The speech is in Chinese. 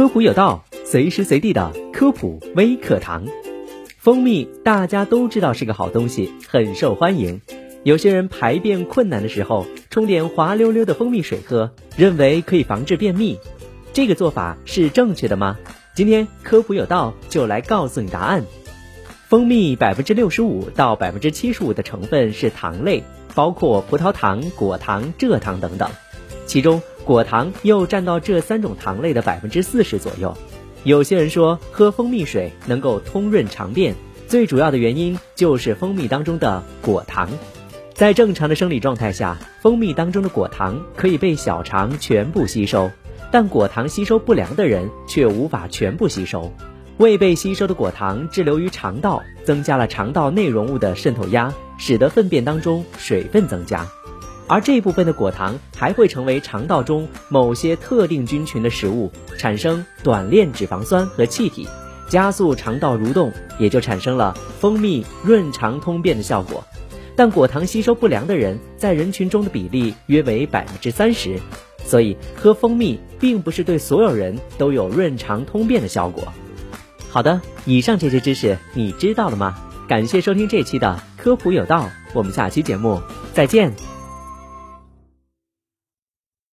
科普有道，随时随地的科普微课堂。蜂蜜大家都知道是个好东西，很受欢迎。有些人排便困难的时候，冲点滑溜溜的蜂蜜水喝，认为可以防治便秘。这个做法是正确的吗？今天科普有道就来告诉你答案。蜂蜜百分之六十五到百分之七十五的成分是糖类，包括葡萄糖、果糖、蔗糖等等，其中果糖又占到这三种糖类的百分之四十左右。有些人说喝蜂蜜水能够通润肠便，最主要的原因就是蜂蜜当中的果糖。在正常的生理状态下，蜂蜜当中的果糖可以被小肠全部吸收，但果糖吸收不良的人却无法全部吸收。未被吸收的果糖滞留于肠道，增加了肠道内容物的渗透压，使得粪便当中水分增加。而这部分的果糖还会成为肠道中某些特定菌群的食物，产生短链脂肪酸和气体，加速肠道蠕动，也就产生了蜂蜜润肠通便的效果。但果糖吸收不良的人在人群中的比例约为百分之三十，所以喝蜂蜜并不是对所有人都有润肠通便的效果。好的，以上这些知识你知道了吗？感谢收听这期的科普有道，我们下期节目再见。